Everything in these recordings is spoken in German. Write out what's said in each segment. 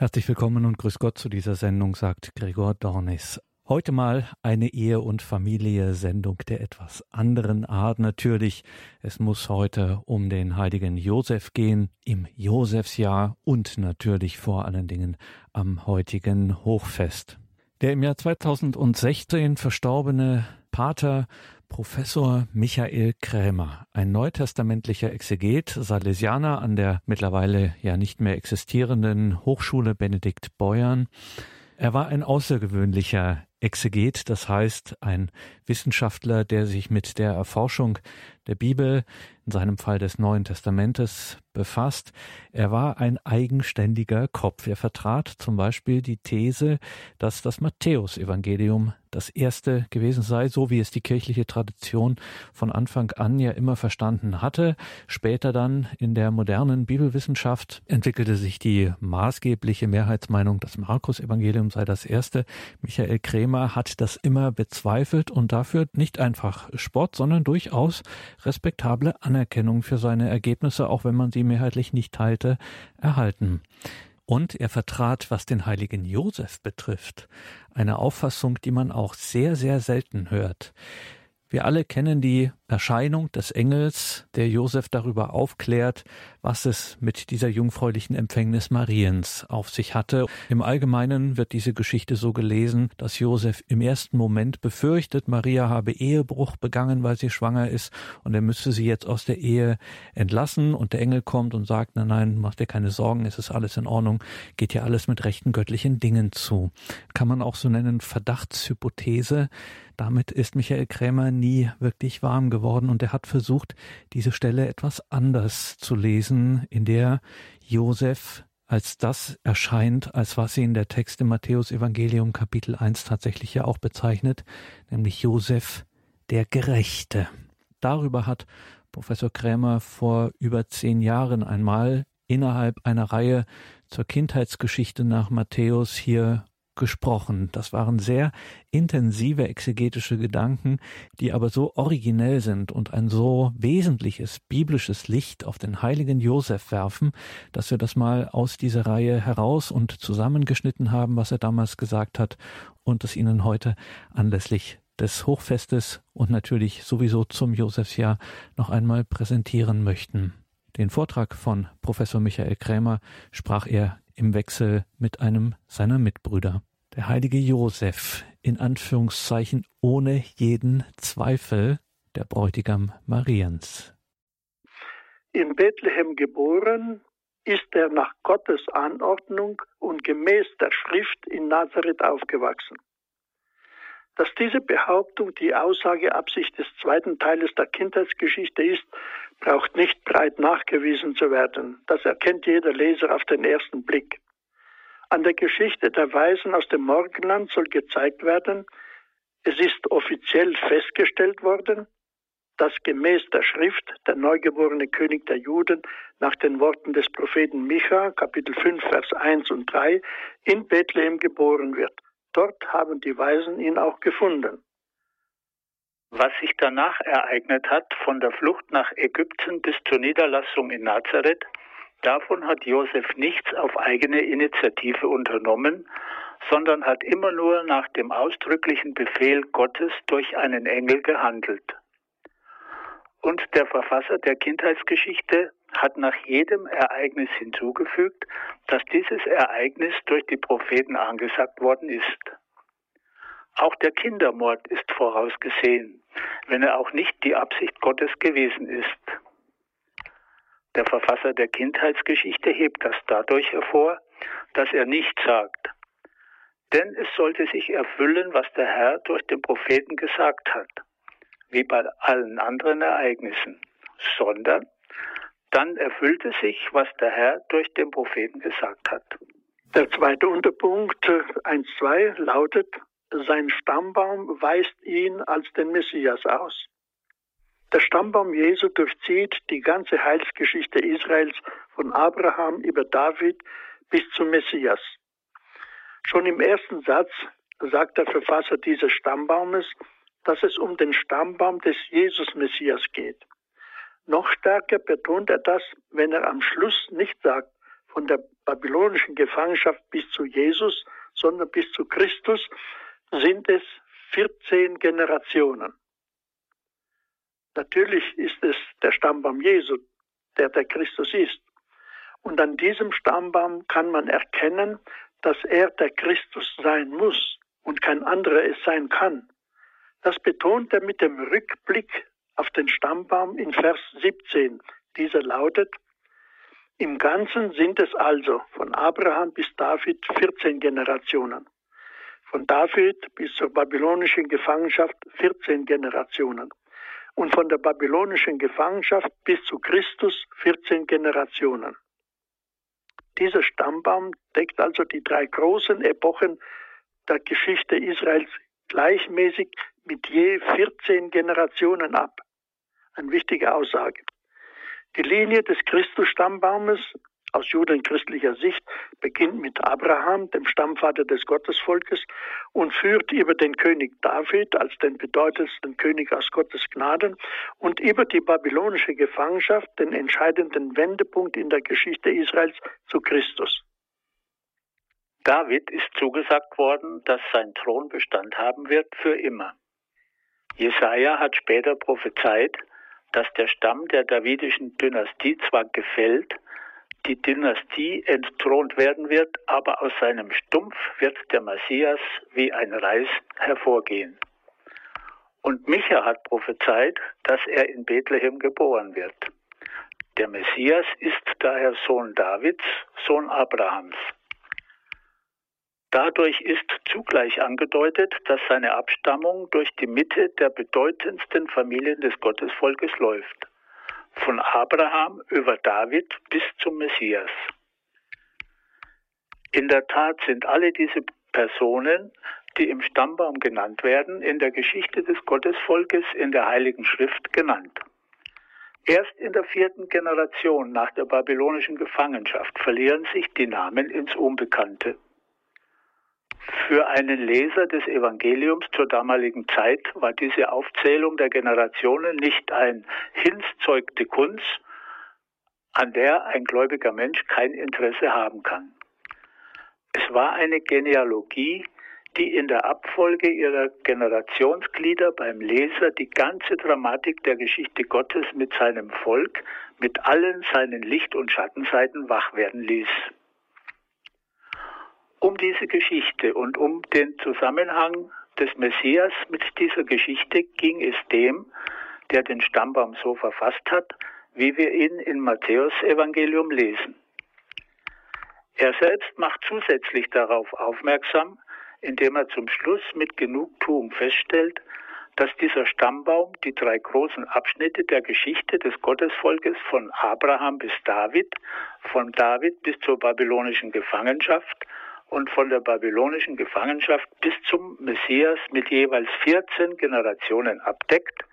Herzlich willkommen und grüß Gott zu dieser Sendung, sagt Gregor Dornis. Heute mal eine Ehe- und Familie-Sendung der etwas anderen Art natürlich. Es muss heute um den heiligen Josef gehen, im Josefsjahr und natürlich vor allen Dingen am heutigen Hochfest. Der im Jahr 2016 verstorbene Pater Professor Michael Krämer, ein neutestamentlicher Exeget, Salesianer an der mittlerweile ja nicht mehr existierenden Hochschule Benedikt Beuern. Er war ein außergewöhnlicher Exeget, das heißt ein Wissenschaftler, der sich mit der Erforschung der Bibel, in seinem Fall des Neuen Testamentes, befasst. Er war ein eigenständiger Kopf. Er vertrat zum Beispiel die These, dass das Matthäusevangelium das erste gewesen sei, so wie es die kirchliche Tradition von Anfang an ja immer verstanden hatte. Später dann in der modernen Bibelwissenschaft entwickelte sich die maßgebliche Mehrheitsmeinung, das Markus-Evangelium sei das erste. Michael Krämer hat das immer bezweifelt und dafür nicht einfach Spott, sondern durchaus respektable Anerkennung für seine Ergebnisse, auch wenn man sie mehrheitlich nicht teilte, erhalten. Und er vertrat, was den heiligen Josef betrifft, eine Auffassung, die man auch sehr, sehr selten hört. Wir alle kennen die Erscheinung des Engels, der Josef darüber aufklärt, was es mit dieser jungfräulichen Empfängnis Mariens auf sich hatte. Im Allgemeinen wird diese Geschichte so gelesen, dass Josef im ersten Moment befürchtet, Maria habe Ehebruch begangen, weil sie schwanger ist und er müsste sie jetzt aus der Ehe entlassen und der Engel kommt und sagt, nein, nein, mach dir keine Sorgen, es ist alles in Ordnung, geht ja alles mit rechten göttlichen Dingen zu. Kann man auch so nennen Verdachtshypothese. Damit ist Michael Krämer nie wirklich warm geworden und er hat versucht, diese Stelle etwas anders zu lesen, in der Josef als das erscheint, als was ihn der Text im Matthäus Evangelium Kapitel 1 tatsächlich ja auch bezeichnet, nämlich Josef der Gerechte. Darüber hat Professor Krämer vor über zehn Jahren einmal innerhalb einer Reihe zur Kindheitsgeschichte nach Matthäus hier gesprochen. Das waren sehr intensive exegetische Gedanken, die aber so originell sind und ein so wesentliches biblisches Licht auf den heiligen Josef werfen, dass wir das mal aus dieser Reihe heraus und zusammengeschnitten haben, was er damals gesagt hat und es Ihnen heute anlässlich des Hochfestes und natürlich sowieso zum Josefsjahr noch einmal präsentieren möchten. Den Vortrag von Professor Michael Krämer sprach er im Wechsel mit einem seiner Mitbrüder. Der heilige Josef, in Anführungszeichen ohne jeden Zweifel, der Bräutigam Mariens. In Bethlehem geboren, ist er nach Gottes Anordnung und gemäß der Schrift in Nazareth aufgewachsen. Dass diese Behauptung die Aussageabsicht des zweiten Teiles der Kindheitsgeschichte ist, braucht nicht breit nachgewiesen zu werden. Das erkennt jeder Leser auf den ersten Blick. An der Geschichte der Weisen aus dem Morgenland soll gezeigt werden, es ist offiziell festgestellt worden, dass gemäß der Schrift der neugeborene König der Juden nach den Worten des Propheten Micha, Kapitel 5, Vers 1 und 3, in Bethlehem geboren wird. Dort haben die Weisen ihn auch gefunden. Was sich danach ereignet hat, von der Flucht nach Ägypten bis zur Niederlassung in Nazareth, Davon hat Josef nichts auf eigene Initiative unternommen, sondern hat immer nur nach dem ausdrücklichen Befehl Gottes durch einen Engel gehandelt. Und der Verfasser der Kindheitsgeschichte hat nach jedem Ereignis hinzugefügt, dass dieses Ereignis durch die Propheten angesagt worden ist. Auch der Kindermord ist vorausgesehen, wenn er auch nicht die Absicht Gottes gewesen ist. Der Verfasser der Kindheitsgeschichte hebt das dadurch hervor, dass er nicht sagt, denn es sollte sich erfüllen, was der Herr durch den Propheten gesagt hat, wie bei allen anderen Ereignissen, sondern dann erfüllte sich, was der Herr durch den Propheten gesagt hat. Der zweite Unterpunkt 1.2 lautet, sein Stammbaum weist ihn als den Messias aus. Der Stammbaum Jesu durchzieht die ganze Heilsgeschichte Israels von Abraham über David bis zum Messias. Schon im ersten Satz sagt der Verfasser dieses Stammbaumes, dass es um den Stammbaum des Jesus-Messias geht. Noch stärker betont er das, wenn er am Schluss nicht sagt, von der babylonischen Gefangenschaft bis zu Jesus, sondern bis zu Christus sind es 14 Generationen. Natürlich ist es der Stammbaum Jesu, der der Christus ist. Und an diesem Stammbaum kann man erkennen, dass er der Christus sein muss und kein anderer es sein kann. Das betont er mit dem Rückblick auf den Stammbaum in Vers 17. Dieser lautet, im Ganzen sind es also von Abraham bis David 14 Generationen. Von David bis zur babylonischen Gefangenschaft 14 Generationen. Und von der babylonischen Gefangenschaft bis zu Christus 14 Generationen. Dieser Stammbaum deckt also die drei großen Epochen der Geschichte Israels gleichmäßig mit je 14 Generationen ab. Eine wichtige Aussage. Die Linie des Christus-Stammbaumes aus judenchristlicher Sicht beginnt mit Abraham, dem Stammvater des Gottesvolkes, und führt über den König David als den bedeutendsten König aus Gottes Gnaden und über die babylonische Gefangenschaft den entscheidenden Wendepunkt in der Geschichte Israels zu Christus. David ist zugesagt worden, dass sein Thron Bestand haben wird für immer. Jesaja hat später prophezeit, dass der Stamm der davidischen Dynastie zwar gefällt, die Dynastie entthront werden wird, aber aus seinem Stumpf wird der Messias wie ein Reis hervorgehen. Und Micha hat prophezeit, dass er in Bethlehem geboren wird. Der Messias ist daher Sohn Davids, Sohn Abrahams. Dadurch ist zugleich angedeutet, dass seine Abstammung durch die Mitte der bedeutendsten Familien des Gottesvolkes läuft, von Abraham über David bis zum Messias. In der Tat sind alle diese Personen, die im Stammbaum genannt werden, in der Geschichte des Gottesvolkes in der Heiligen Schrift genannt. Erst in der vierten Generation nach der babylonischen Gefangenschaft verlieren sich die Namen ins Unbekannte. Für einen Leser des Evangeliums zur damaligen Zeit war diese Aufzählung der Generationen nicht ein hinzeugte Kunst, an der ein gläubiger Mensch kein Interesse haben kann. Es war eine Genealogie, die in der Abfolge ihrer Generationsglieder beim Leser die ganze Dramatik der Geschichte Gottes mit seinem Volk, mit allen seinen Licht- und Schattenseiten wach werden ließ. Um diese Geschichte und um den Zusammenhang des Messias mit dieser Geschichte ging es dem, der den Stammbaum so verfasst hat, wie wir ihn in Matthäus Evangelium lesen. Er selbst macht zusätzlich darauf aufmerksam, indem er zum Schluss mit Genugtuung feststellt, dass dieser Stammbaum die drei großen Abschnitte der Geschichte des Gottesvolkes von Abraham bis David, von David bis zur babylonischen Gefangenschaft und von der babylonischen Gefangenschaft bis zum Messias mit jeweils 14 Generationen abdeckt,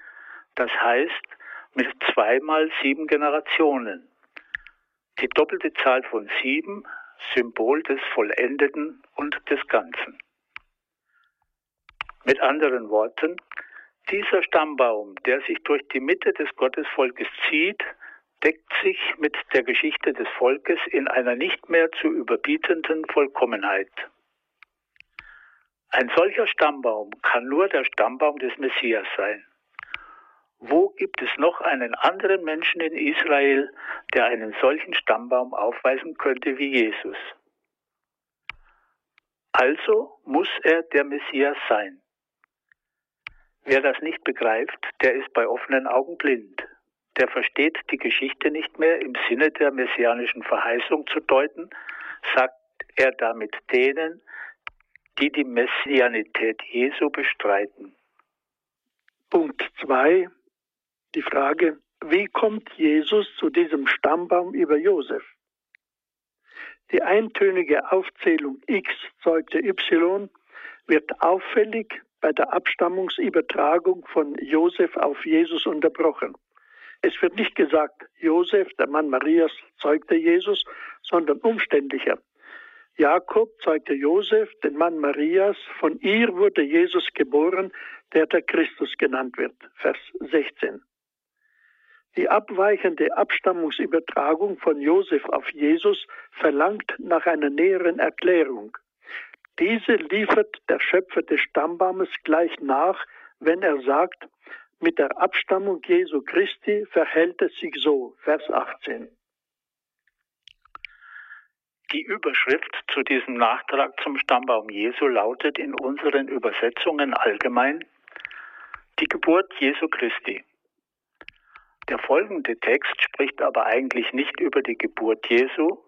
das heißt mit zweimal sieben Generationen. Die doppelte Zahl von sieben, Symbol des Vollendeten und des Ganzen. Mit anderen Worten, dieser Stammbaum, der sich durch die Mitte des Gottesvolkes zieht, deckt sich mit der Geschichte des Volkes in einer nicht mehr zu überbietenden Vollkommenheit. Ein solcher Stammbaum kann nur der Stammbaum des Messias sein. Wo gibt es noch einen anderen Menschen in Israel, der einen solchen Stammbaum aufweisen könnte wie Jesus? Also muss er der Messias sein. Wer das nicht begreift, der ist bei offenen Augen blind der versteht die Geschichte nicht mehr im Sinne der messianischen Verheißung zu deuten, sagt er damit denen, die die Messianität Jesu bestreiten. Punkt 2. Die Frage, wie kommt Jesus zu diesem Stammbaum über Josef? Die eintönige Aufzählung X zeugte Y wird auffällig bei der Abstammungsübertragung von Josef auf Jesus unterbrochen. Es wird nicht gesagt, Josef, der Mann Marias, zeugte Jesus, sondern umständlicher. Jakob zeugte Josef, den Mann Marias, von ihr wurde Jesus geboren, der der Christus genannt wird. Vers 16. Die abweichende Abstammungsübertragung von Josef auf Jesus verlangt nach einer näheren Erklärung. Diese liefert der Schöpfer des Stammbaumes gleich nach, wenn er sagt, mit der Abstammung Jesu Christi verhält es sich so, Vers 18. Die Überschrift zu diesem Nachtrag zum Stammbaum Jesu lautet in unseren Übersetzungen allgemein die Geburt Jesu Christi. Der folgende Text spricht aber eigentlich nicht über die Geburt Jesu,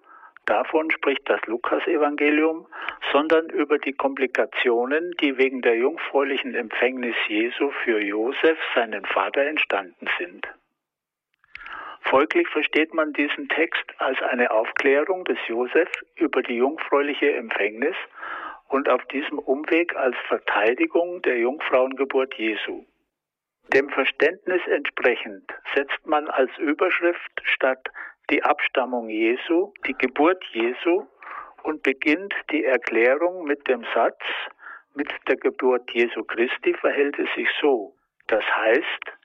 davon spricht das Lukasevangelium, sondern über die Komplikationen, die wegen der jungfräulichen Empfängnis Jesu für Josef, seinen Vater, entstanden sind. Folglich versteht man diesen Text als eine Aufklärung des Josef über die jungfräuliche Empfängnis und auf diesem Umweg als Verteidigung der Jungfrauengeburt Jesu. Dem Verständnis entsprechend setzt man als Überschrift statt die Abstammung Jesu, die Geburt Jesu und beginnt die Erklärung mit dem Satz, mit der Geburt Jesu Christi verhält es sich so. Das heißt,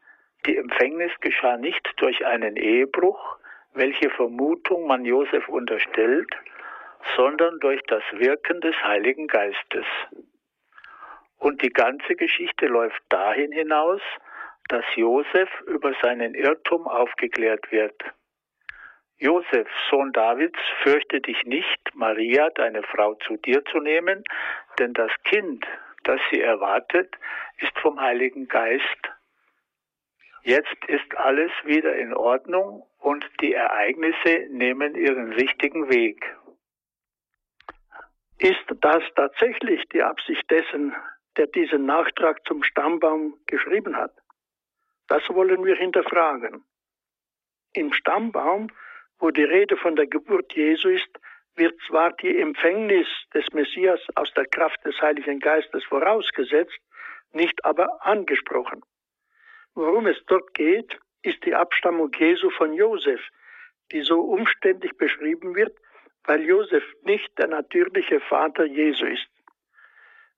die Empfängnis geschah nicht durch einen Ehebruch, welche Vermutung man Josef unterstellt, sondern durch das Wirken des Heiligen Geistes. Und die ganze Geschichte läuft dahin hinaus, dass Josef über seinen Irrtum aufgeklärt wird. Josef, Sohn Davids, fürchte dich nicht, Maria, deine Frau, zu dir zu nehmen, denn das Kind, das sie erwartet, ist vom Heiligen Geist Jetzt ist alles wieder in Ordnung und die Ereignisse nehmen ihren richtigen Weg. Ist das tatsächlich die Absicht dessen, der diesen Nachtrag zum Stammbaum geschrieben hat? Das wollen wir hinterfragen. Im Stammbaum, wo die Rede von der Geburt Jesu ist, wird zwar die Empfängnis des Messias aus der Kraft des Heiligen Geistes vorausgesetzt, nicht aber angesprochen. Worum es dort geht, ist die Abstammung Jesu von Josef, die so umständlich beschrieben wird, weil Josef nicht der natürliche Vater Jesu ist.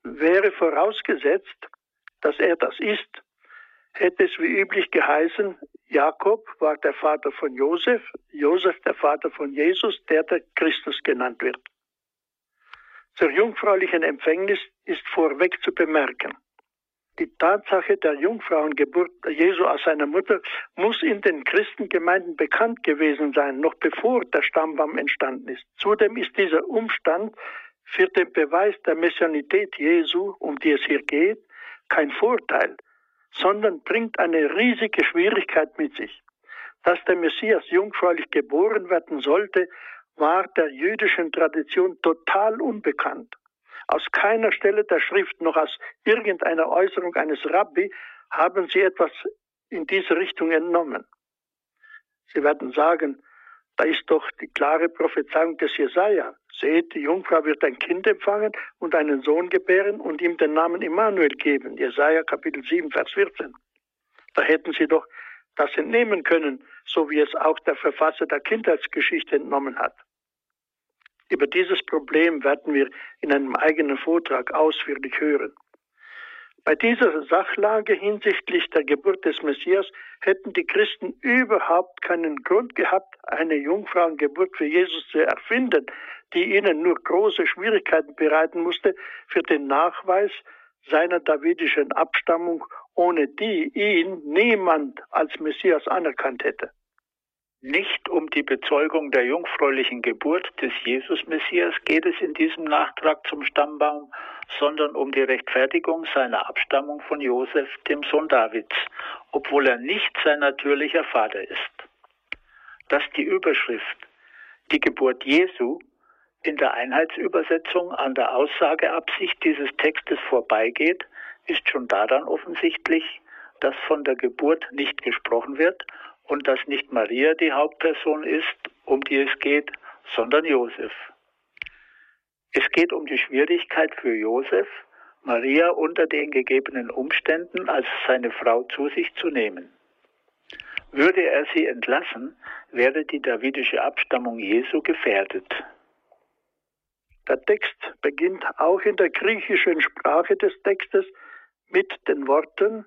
Wäre vorausgesetzt, dass er das ist, hätte es wie üblich geheißen, Jakob war der Vater von Josef, Josef der Vater von Jesus, der der Christus genannt wird. Zur jungfräulichen Empfängnis ist vorweg zu bemerken. Die Tatsache der Jungfrauengeburt Jesu aus seiner Mutter muss in den Christengemeinden bekannt gewesen sein, noch bevor der Stammbaum entstanden ist. Zudem ist dieser Umstand für den Beweis der Messianität Jesu, um die es hier geht, kein Vorteil, sondern bringt eine riesige Schwierigkeit mit sich. Dass der Messias jungfräulich geboren werden sollte, war der jüdischen Tradition total unbekannt. Aus keiner Stelle der Schrift noch aus irgendeiner Äußerung eines Rabbi haben sie etwas in diese Richtung entnommen. Sie werden sagen, da ist doch die klare Prophezeiung des Jesaja. Seht, die Jungfrau wird ein Kind empfangen und einen Sohn gebären und ihm den Namen Immanuel geben. Jesaja Kapitel 7, Vers 14. Da hätten sie doch das entnehmen können, so wie es auch der Verfasser der Kindheitsgeschichte entnommen hat. Über dieses Problem werden wir in einem eigenen Vortrag ausführlich hören. Bei dieser Sachlage hinsichtlich der Geburt des Messias hätten die Christen überhaupt keinen Grund gehabt, eine Jungfrauengeburt für Jesus zu erfinden, die ihnen nur große Schwierigkeiten bereiten musste für den Nachweis seiner davidischen Abstammung, ohne die ihn niemand als Messias anerkannt hätte. Nicht um die Bezeugung der jungfräulichen Geburt des Jesus-Messias geht es in diesem Nachtrag zum Stammbaum, sondern um die Rechtfertigung seiner Abstammung von Josef, dem Sohn Davids, obwohl er nicht sein natürlicher Vater ist. Dass die Überschrift Die Geburt Jesu in der Einheitsübersetzung an der Aussageabsicht dieses Textes vorbeigeht, ist schon daran offensichtlich, dass von der Geburt nicht gesprochen wird und dass nicht Maria die Hauptperson ist, um die es geht, sondern Josef. Es geht um die Schwierigkeit für Josef, Maria unter den gegebenen Umständen als seine Frau zu sich zu nehmen. Würde er sie entlassen, wäre die davidische Abstammung Jesu gefährdet. Der Text beginnt auch in der griechischen Sprache des Textes mit den Worten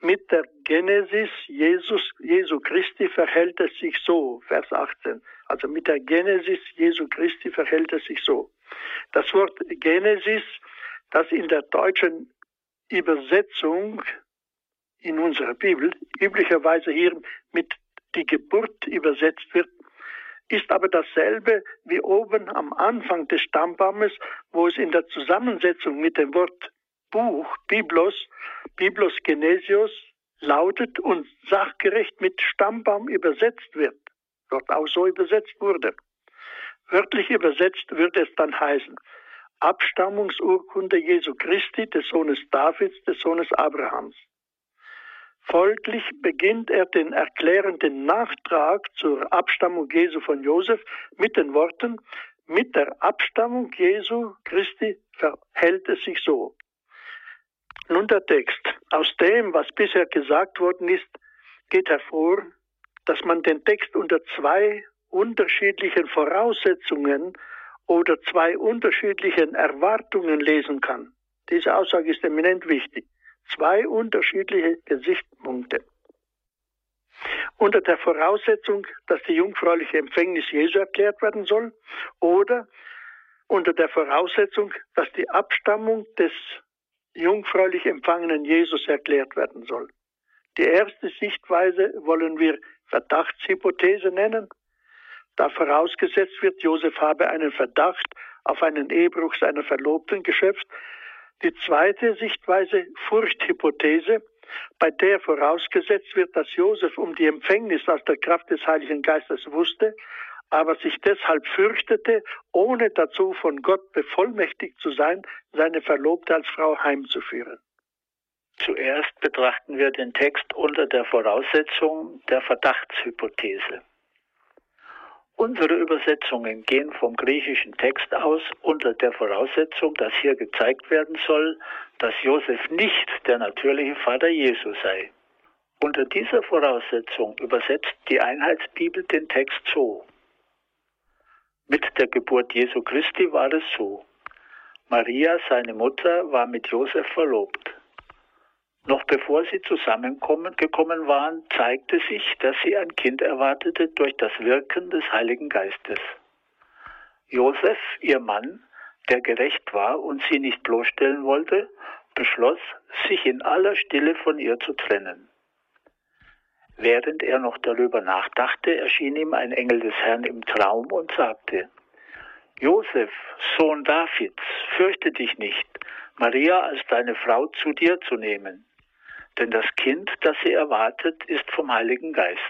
mit der Genesis Jesus, Jesu Christi verhält es sich so, Vers 18. Also mit der Genesis Jesu Christi verhält es sich so. Das Wort Genesis, das in der deutschen Übersetzung in unserer Bibel üblicherweise hier mit die Geburt übersetzt wird, ist aber dasselbe wie oben am Anfang des Stammbaumes, wo es in der Zusammensetzung mit dem Wort Buch, Biblos, Biblos Genesios lautet und sachgerecht mit Stammbaum übersetzt wird, dort auch so übersetzt wurde. Wörtlich übersetzt würde es dann heißen, Abstammungsurkunde Jesu Christi, des Sohnes Davids, des Sohnes Abrahams. Folglich beginnt er den erklärenden Nachtrag zur Abstammung Jesu von Josef mit den Worten, mit der Abstammung Jesu Christi verhält es sich so. Nun der Text. Aus dem, was bisher gesagt worden ist, geht hervor, dass man den Text unter zwei unterschiedlichen Voraussetzungen oder zwei unterschiedlichen Erwartungen lesen kann. Diese Aussage ist eminent wichtig. Zwei unterschiedliche Gesichtspunkte. Unter der Voraussetzung, dass die jungfräuliche Empfängnis Jesu erklärt werden soll oder unter der Voraussetzung, dass die Abstammung des jungfräulich empfangenen Jesus erklärt werden soll. Die erste Sichtweise wollen wir Verdachtshypothese nennen, da vorausgesetzt wird, Josef habe einen Verdacht auf einen Ehebruch seiner Verlobten geschöpft. Die zweite Sichtweise Furchthypothese, bei der vorausgesetzt wird, dass Josef um die Empfängnis aus der Kraft des Heiligen Geistes wusste, aber sich deshalb fürchtete, ohne dazu von Gott bevollmächtigt zu sein, seine Verlobte als Frau heimzuführen. Zuerst betrachten wir den Text unter der Voraussetzung der Verdachtshypothese. Unsere Übersetzungen gehen vom griechischen Text aus unter der Voraussetzung, dass hier gezeigt werden soll, dass Josef nicht der natürliche Vater Jesu sei. Unter dieser Voraussetzung übersetzt die Einheitsbibel den Text so. Mit der Geburt Jesu Christi war es so. Maria, seine Mutter, war mit Josef verlobt. Noch bevor sie zusammengekommen waren, zeigte sich, dass sie ein Kind erwartete durch das Wirken des Heiligen Geistes. Josef, ihr Mann, der gerecht war und sie nicht bloßstellen wollte, beschloss, sich in aller Stille von ihr zu trennen. Während er noch darüber nachdachte, erschien ihm ein Engel des Herrn im Traum und sagte, Josef, Sohn Davids, fürchte dich nicht, Maria als deine Frau zu dir zu nehmen, denn das Kind, das sie erwartet, ist vom Heiligen Geist.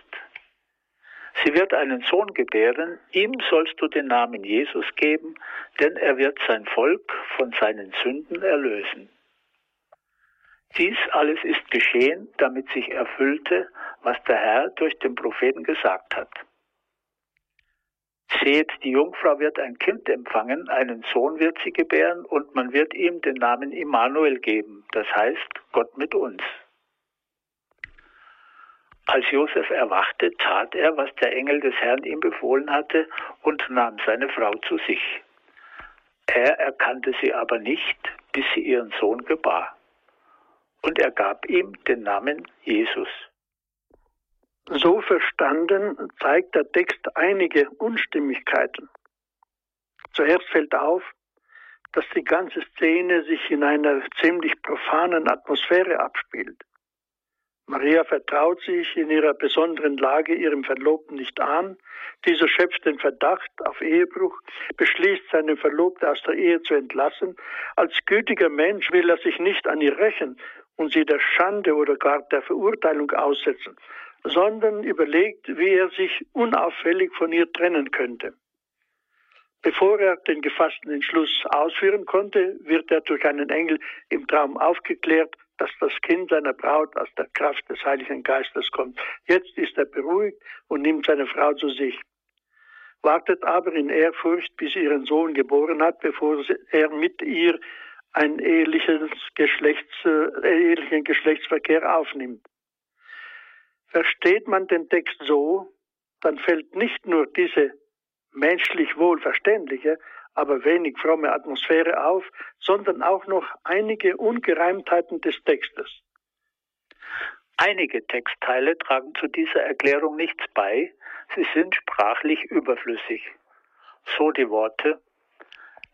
Sie wird einen Sohn gebären, ihm sollst du den Namen Jesus geben, denn er wird sein Volk von seinen Sünden erlösen. Dies alles ist geschehen, damit sich erfüllte, was der Herr durch den Propheten gesagt hat. Seht, die Jungfrau wird ein Kind empfangen, einen Sohn wird sie gebären und man wird ihm den Namen Immanuel geben, das heißt Gott mit uns. Als Josef erwachte, tat er, was der Engel des Herrn ihm befohlen hatte und nahm seine Frau zu sich. Er erkannte sie aber nicht, bis sie ihren Sohn gebar und er gab ihm den Namen Jesus. So verstanden zeigt der Text einige Unstimmigkeiten. Zuerst fällt auf, dass die ganze Szene sich in einer ziemlich profanen Atmosphäre abspielt. Maria vertraut sich in ihrer besonderen Lage ihrem Verlobten nicht an. Dieser schöpft den Verdacht auf Ehebruch, beschließt, seine Verlobte aus der Ehe zu entlassen. Als gütiger Mensch will er sich nicht an ihr rächen und sie der Schande oder gar der Verurteilung aussetzen, sondern überlegt, wie er sich unauffällig von ihr trennen könnte. Bevor er den gefassten Entschluss ausführen konnte, wird er durch einen Engel im Traum aufgeklärt, dass das Kind seiner Braut aus der Kraft des Heiligen Geistes kommt. Jetzt ist er beruhigt und nimmt seine Frau zu sich. Wartet aber in Ehrfurcht, bis sie ihren Sohn geboren hat, bevor er mit ihr einen ehelichen, Geschlechts, äh, ehelichen Geschlechtsverkehr aufnimmt. Versteht man den Text so, dann fällt nicht nur diese menschlich wohlverständliche, aber wenig fromme Atmosphäre auf, sondern auch noch einige Ungereimtheiten des Textes. Einige Textteile tragen zu dieser Erklärung nichts bei, sie sind sprachlich überflüssig. So die Worte,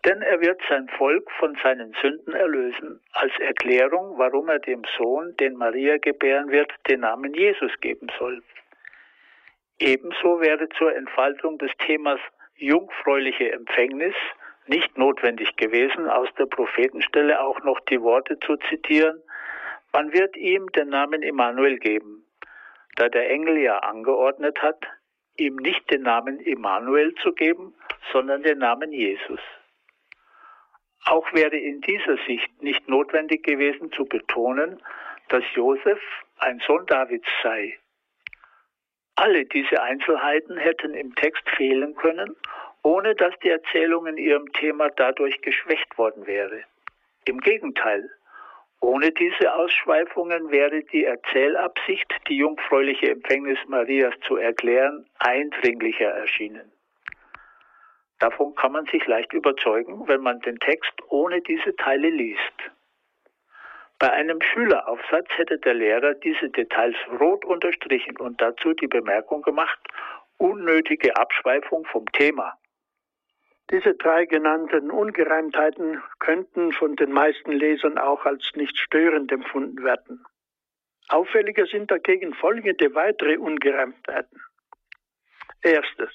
denn er wird sein Volk von seinen Sünden erlösen, als Erklärung, warum er dem Sohn, den Maria gebären wird, den Namen Jesus geben soll. Ebenso wäre zur Entfaltung des Themas jungfräuliche Empfängnis nicht notwendig gewesen, aus der Prophetenstelle auch noch die Worte zu zitieren, man wird ihm den Namen Immanuel geben, da der Engel ja angeordnet hat, ihm nicht den Namen Immanuel zu geben, sondern den Namen Jesus. Auch wäre in dieser Sicht nicht notwendig gewesen zu betonen, dass Josef ein Sohn Davids sei. Alle diese Einzelheiten hätten im Text fehlen können, ohne dass die Erzählung in ihrem Thema dadurch geschwächt worden wäre. Im Gegenteil, ohne diese Ausschweifungen wäre die Erzählabsicht, die jungfräuliche Empfängnis Marias zu erklären, eindringlicher erschienen. Davon kann man sich leicht überzeugen, wenn man den Text ohne diese Teile liest. Bei einem Schüleraufsatz hätte der Lehrer diese Details rot unterstrichen und dazu die Bemerkung gemacht, unnötige Abschweifung vom Thema. Diese drei genannten Ungereimtheiten könnten von den meisten Lesern auch als nicht störend empfunden werden. Auffälliger sind dagegen folgende weitere Ungereimtheiten. Erstes.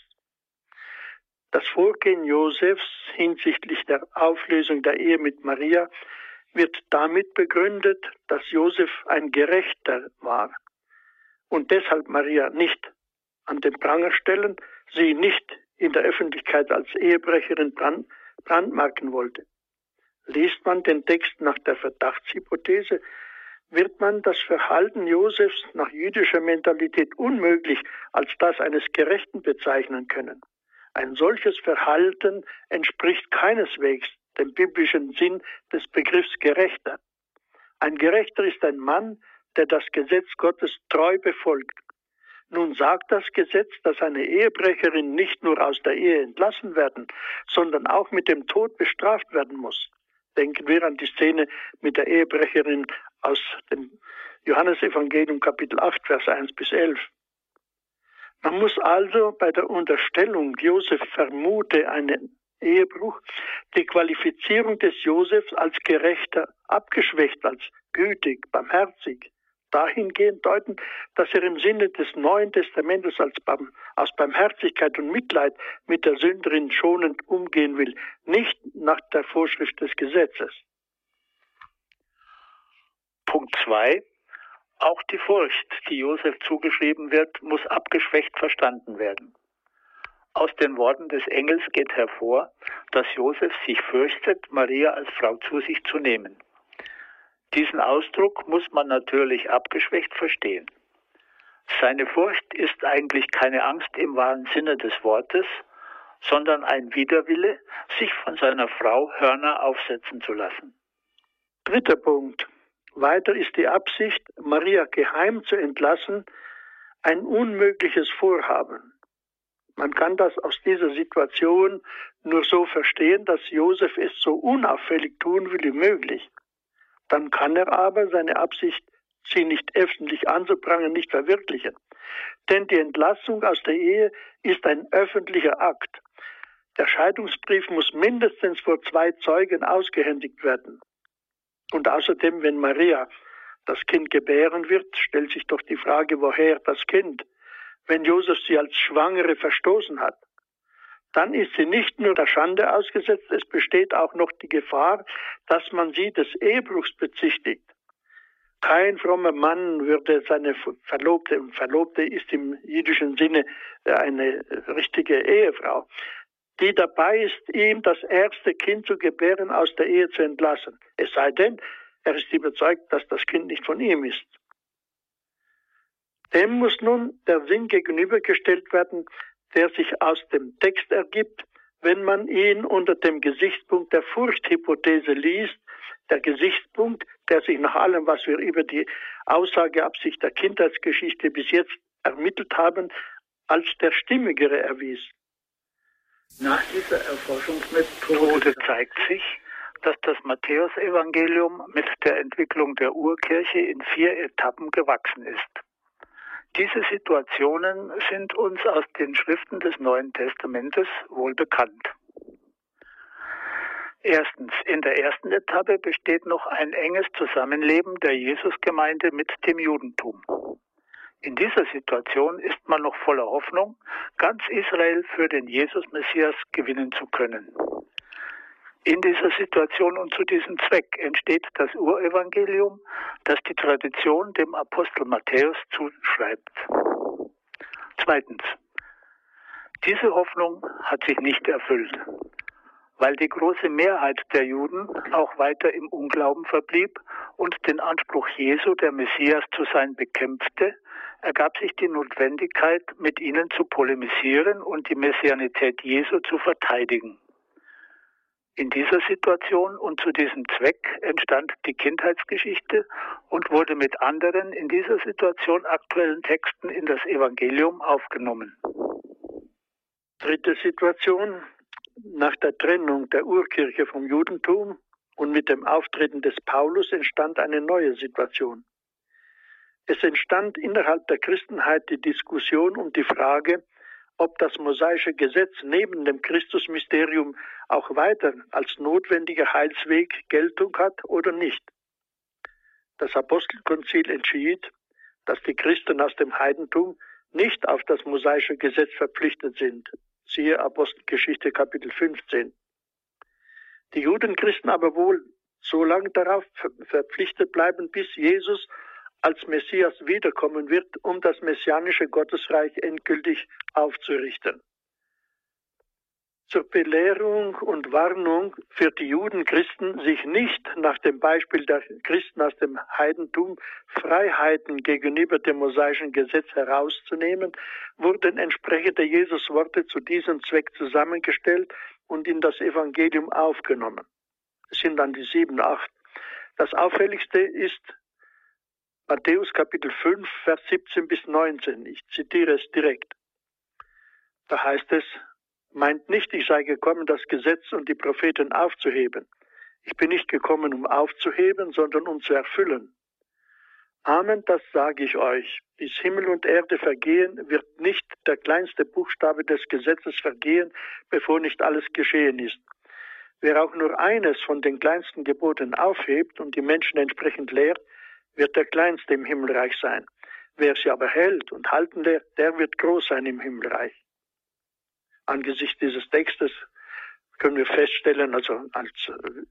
Das Vorgehen Josefs hinsichtlich der Auflösung der Ehe mit Maria wird damit begründet, dass Josef ein Gerechter war und deshalb Maria nicht an den Pranger stellen, sie nicht in der Öffentlichkeit als Ehebrecherin brand, brandmarken wollte. Liest man den Text nach der Verdachtshypothese, wird man das Verhalten Josefs nach jüdischer Mentalität unmöglich als das eines Gerechten bezeichnen können. Ein solches Verhalten entspricht keineswegs dem biblischen Sinn des Begriffs Gerechter. Ein Gerechter ist ein Mann, der das Gesetz Gottes treu befolgt nun sagt das Gesetz, dass eine Ehebrecherin nicht nur aus der Ehe entlassen werden, sondern auch mit dem Tod bestraft werden muss. Denken wir an die Szene mit der Ehebrecherin aus dem Johannesevangelium Kapitel 8, Vers 1 bis 11. Man muss also bei der Unterstellung, Josef vermute einen Ehebruch, die Qualifizierung des Josefs als Gerechter abgeschwächt, als gütig, barmherzig, dahingehend deuten, dass er im Sinne des Neuen Testamentes als aus Barmherzigkeit und Mitleid mit der Sünderin schonend umgehen will, nicht nach der Vorschrift des Gesetzes. Punkt 2. Auch die Furcht, die Josef zugeschrieben wird, muss abgeschwächt verstanden werden. Aus den Worten des Engels geht hervor, dass Josef sich fürchtet, Maria als Frau zu sich zu nehmen. Diesen Ausdruck muss man natürlich abgeschwächt verstehen. Seine Furcht ist eigentlich keine Angst im wahren Sinne des Wortes, sondern ein Widerwille, sich von seiner Frau Hörner aufsetzen zu lassen. Dritter Punkt. Weiter ist die Absicht, Maria geheim zu entlassen, ein unmögliches Vorhaben. Man kann das aus dieser Situation nur so verstehen, dass Josef es so unauffällig tun will wie möglich. Dann kann er aber seine Absicht, sie nicht öffentlich anzuprangern, nicht verwirklichen. Denn die Entlassung aus der Ehe ist ein öffentlicher Akt. Der Scheidungsbrief muss mindestens vor zwei Zeugen ausgehändigt werden. Und außerdem, wenn Maria das Kind gebären wird, stellt sich doch die Frage, woher das Kind, wenn Josef sie als Schwangere verstoßen hat dann ist sie nicht nur der Schande ausgesetzt, es besteht auch noch die Gefahr, dass man sie des Ehebruchs bezichtigt. Kein frommer Mann würde seine Verlobte, und Verlobte ist im jüdischen Sinne eine richtige Ehefrau, die dabei ist, ihm das erste Kind zu gebären, aus der Ehe zu entlassen. Es sei denn, er ist überzeugt, dass das Kind nicht von ihm ist. Dem muss nun der Sinn gegenübergestellt werden, der sich aus dem Text ergibt, wenn man ihn unter dem Gesichtspunkt der Furchthypothese liest, der Gesichtspunkt, der sich nach allem, was wir über die Aussageabsicht der Kindheitsgeschichte bis jetzt ermittelt haben, als der stimmigere erwies. Nach dieser Erforschungsmethode zeigt sich, dass das Matthäusevangelium mit der Entwicklung der Urkirche in vier Etappen gewachsen ist. Diese Situationen sind uns aus den Schriften des Neuen Testamentes wohl bekannt. Erstens, in der ersten Etappe besteht noch ein enges Zusammenleben der Jesusgemeinde mit dem Judentum. In dieser Situation ist man noch voller Hoffnung, ganz Israel für den Jesus-Messias gewinnen zu können. In dieser Situation und zu diesem Zweck entsteht das Urevangelium, das die Tradition dem Apostel Matthäus zuschreibt. Zweitens. Diese Hoffnung hat sich nicht erfüllt, weil die große Mehrheit der Juden auch weiter im Unglauben verblieb und den Anspruch Jesu, der Messias zu sein, bekämpfte, ergab sich die Notwendigkeit, mit ihnen zu polemisieren und die Messianität Jesu zu verteidigen. In dieser Situation und zu diesem Zweck entstand die Kindheitsgeschichte und wurde mit anderen in dieser Situation aktuellen Texten in das Evangelium aufgenommen. Dritte Situation. Nach der Trennung der Urkirche vom Judentum und mit dem Auftreten des Paulus entstand eine neue Situation. Es entstand innerhalb der Christenheit die Diskussion um die Frage, ob das mosaische Gesetz neben dem Christusmysterium auch weiter als notwendiger Heilsweg Geltung hat oder nicht. Das Apostelkonzil entschied, dass die Christen aus dem Heidentum nicht auf das mosaische Gesetz verpflichtet sind. Siehe Apostelgeschichte Kapitel 15. Die Judenchristen aber wohl so lange darauf verpflichtet bleiben, bis Jesus als Messias wiederkommen wird, um das messianische Gottesreich endgültig aufzurichten. Zur Belehrung und Warnung für die Judenchristen, sich nicht nach dem Beispiel der Christen aus dem Heidentum Freiheiten gegenüber dem mosaischen Gesetz herauszunehmen, wurden entsprechende Jesusworte zu diesem Zweck zusammengestellt und in das Evangelium aufgenommen. Es sind dann die sieben, acht. Das Auffälligste ist Matthäus Kapitel 5, Vers 17 bis 19. Ich zitiere es direkt. Da heißt es, meint nicht, ich sei gekommen, das Gesetz und die Propheten aufzuheben. Ich bin nicht gekommen, um aufzuheben, sondern um zu erfüllen. Amen, das sage ich euch. Bis Himmel und Erde vergehen, wird nicht der kleinste Buchstabe des Gesetzes vergehen, bevor nicht alles geschehen ist. Wer auch nur eines von den kleinsten Geboten aufhebt und die Menschen entsprechend lehrt, wird der Kleinste im Himmelreich sein. Wer sie aber hält und halten lehrt, der wird groß sein im Himmelreich. Angesichts dieses Textes können wir feststellen, also als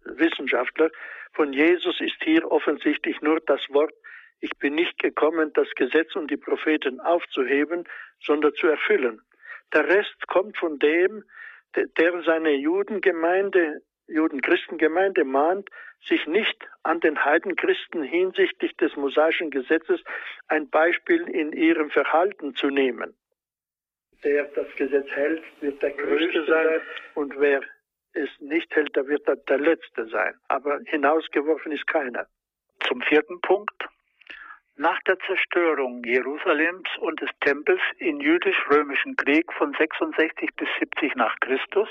Wissenschaftler, von Jesus ist hier offensichtlich nur das Wort, ich bin nicht gekommen, das Gesetz und die Propheten aufzuheben, sondern zu erfüllen. Der Rest kommt von dem, der seine Judengemeinde, Judenchristengemeinde mahnt, sich nicht an den Heidenchristen hinsichtlich des mosaischen Gesetzes ein Beispiel in ihrem Verhalten zu nehmen. Der das Gesetz hält, wird der Größte sein und wer es nicht hält, der wird der Letzte sein. Aber hinausgeworfen ist keiner. Zum vierten Punkt. Nach der Zerstörung Jerusalems und des Tempels im jüdisch-römischen Krieg von 66 bis 70 nach Christus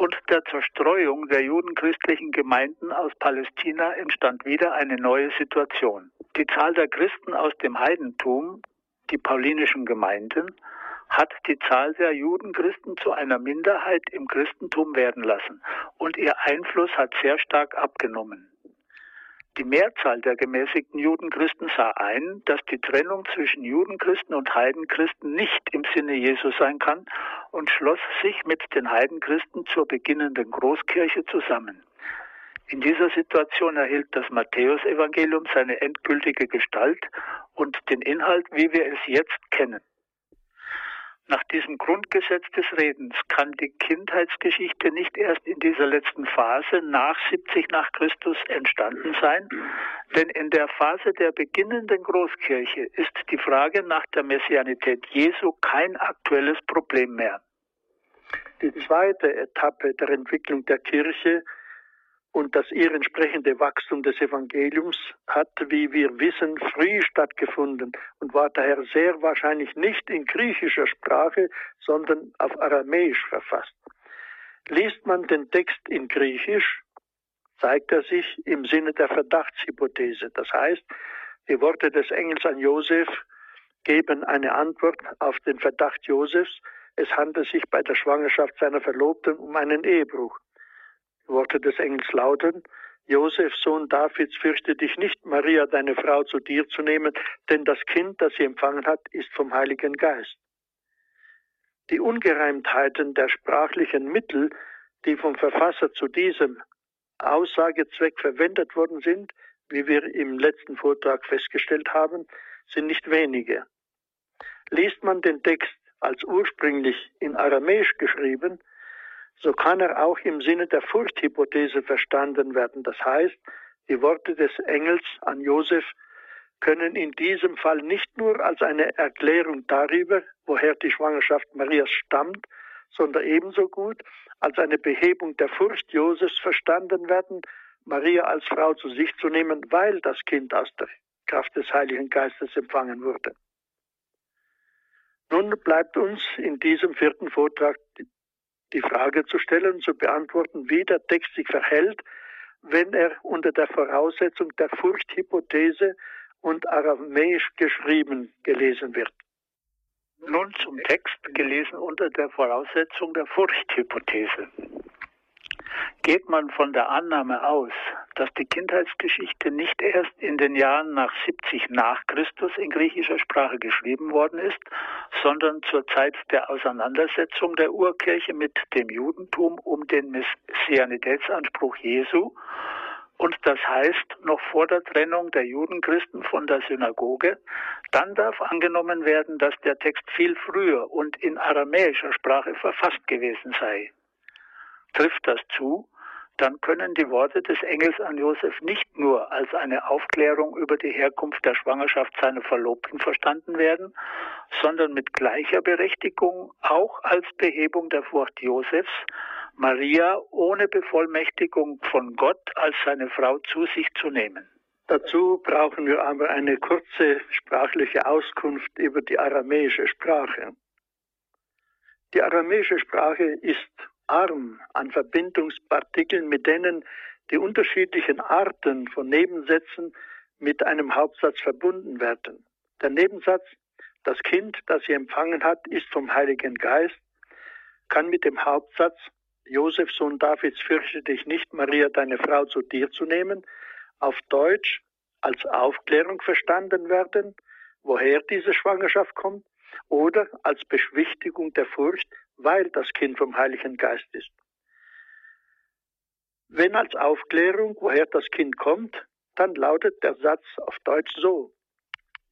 und der Zerstreuung der judenchristlichen Gemeinden aus Palästina entstand wieder eine neue Situation. Die Zahl der Christen aus dem Heidentum, die paulinischen Gemeinden, hat die Zahl der Judenchristen zu einer Minderheit im Christentum werden lassen und ihr Einfluss hat sehr stark abgenommen. Die Mehrzahl der gemäßigten Judenchristen sah ein, dass die Trennung zwischen Judenchristen und Heidenchristen nicht im Sinne Jesu sein kann und schloss sich mit den Heidenchristen zur beginnenden Großkirche zusammen. In dieser Situation erhielt das Matthäusevangelium seine endgültige Gestalt und den Inhalt, wie wir es jetzt kennen. Nach diesem Grundgesetz des Redens kann die Kindheitsgeschichte nicht erst in dieser letzten Phase nach 70 nach Christus entstanden sein, denn in der Phase der beginnenden Großkirche ist die Frage nach der Messianität Jesu kein aktuelles Problem mehr. Die zweite Etappe der Entwicklung der Kirche und das ihr entsprechende Wachstum des Evangeliums hat, wie wir wissen, früh stattgefunden und war daher sehr wahrscheinlich nicht in griechischer Sprache, sondern auf Aramäisch verfasst. Liest man den Text in Griechisch, zeigt er sich im Sinne der Verdachtshypothese. Das heißt, die Worte des Engels an Josef geben eine Antwort auf den Verdacht Josefs, es handelt sich bei der Schwangerschaft seiner Verlobten um einen Ehebruch. Worte des Engels lauten, Josef, Sohn Davids, fürchte dich nicht, Maria, deine Frau, zu dir zu nehmen, denn das Kind, das sie empfangen hat, ist vom Heiligen Geist. Die Ungereimtheiten der sprachlichen Mittel, die vom Verfasser zu diesem Aussagezweck verwendet worden sind, wie wir im letzten Vortrag festgestellt haben, sind nicht wenige. Liest man den Text als ursprünglich in Aramäisch geschrieben, so kann er auch im Sinne der Furchthypothese verstanden werden. Das heißt, die Worte des Engels an Josef können in diesem Fall nicht nur als eine Erklärung darüber, woher die Schwangerschaft Marias stammt, sondern ebenso gut als eine Behebung der Furcht Josefs verstanden werden, Maria als Frau zu sich zu nehmen, weil das Kind aus der Kraft des Heiligen Geistes empfangen wurde. Nun bleibt uns in diesem vierten Vortrag die Frage zu stellen und zu beantworten, wie der Text sich verhält, wenn er unter der Voraussetzung der Furchthypothese und aramäisch geschrieben gelesen wird. Nun zum Text gelesen unter der Voraussetzung der Furchthypothese. Geht man von der Annahme aus, dass die Kindheitsgeschichte nicht erst in den Jahren nach 70 nach Christus in griechischer Sprache geschrieben worden ist, sondern zur Zeit der Auseinandersetzung der Urkirche mit dem Judentum um den Messianitätsanspruch Jesu, und das heißt noch vor der Trennung der Judenchristen von der Synagoge, dann darf angenommen werden, dass der Text viel früher und in aramäischer Sprache verfasst gewesen sei. Trifft das zu, dann können die Worte des Engels an Josef nicht nur als eine Aufklärung über die Herkunft der Schwangerschaft seiner Verlobten verstanden werden, sondern mit gleicher Berechtigung auch als Behebung der Furcht Josefs, Maria ohne Bevollmächtigung von Gott als seine Frau zu sich zu nehmen. Dazu brauchen wir aber eine kurze sprachliche Auskunft über die aramäische Sprache. Die aramäische Sprache ist arm an Verbindungspartikeln, mit denen die unterschiedlichen Arten von Nebensätzen mit einem Hauptsatz verbunden werden. Der Nebensatz, das Kind, das sie empfangen hat, ist vom Heiligen Geist, kann mit dem Hauptsatz, Josef, Sohn Davids, fürchte dich nicht, Maria, deine Frau zu dir zu nehmen, auf Deutsch als Aufklärung verstanden werden, woher diese Schwangerschaft kommt, oder als Beschwichtigung der Furcht, weil das Kind vom Heiligen Geist ist. Wenn als Aufklärung, woher das Kind kommt, dann lautet der Satz auf Deutsch so.